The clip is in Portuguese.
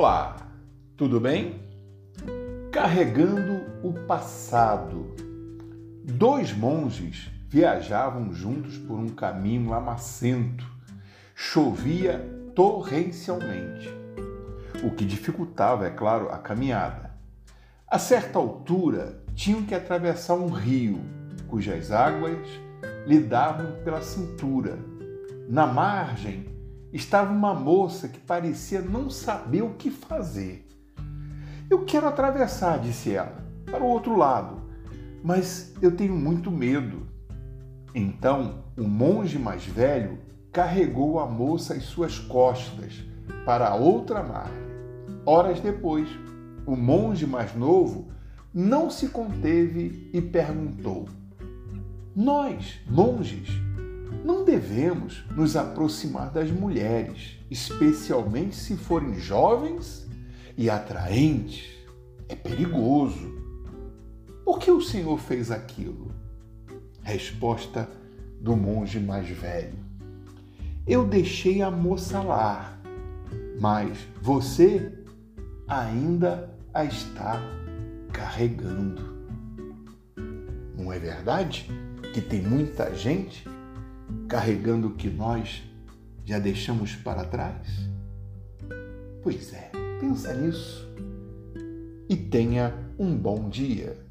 Olá, tudo bem? Carregando o passado. Dois monges viajavam juntos por um caminho lamacento. Chovia torrencialmente, o que dificultava, é claro, a caminhada. A certa altura, tinham que atravessar um rio, cujas águas lhe davam pela cintura. Na margem, estava uma moça que parecia não saber o que fazer. Eu quero atravessar, disse ela, para o outro lado, mas eu tenho muito medo. Então o monge mais velho carregou a moça às suas costas para a outra margem. Horas depois, o monge mais novo não se conteve e perguntou: Nós, monges, não devemos nos aproximar das mulheres, especialmente se forem jovens e atraentes. É perigoso. Por que o Senhor fez aquilo? Resposta do monge mais velho. Eu deixei a moça lá, mas você ainda a está carregando. Não é verdade que tem muita gente carregando o que nós já deixamos para trás? Pois é, pensa nisso e tenha um bom dia.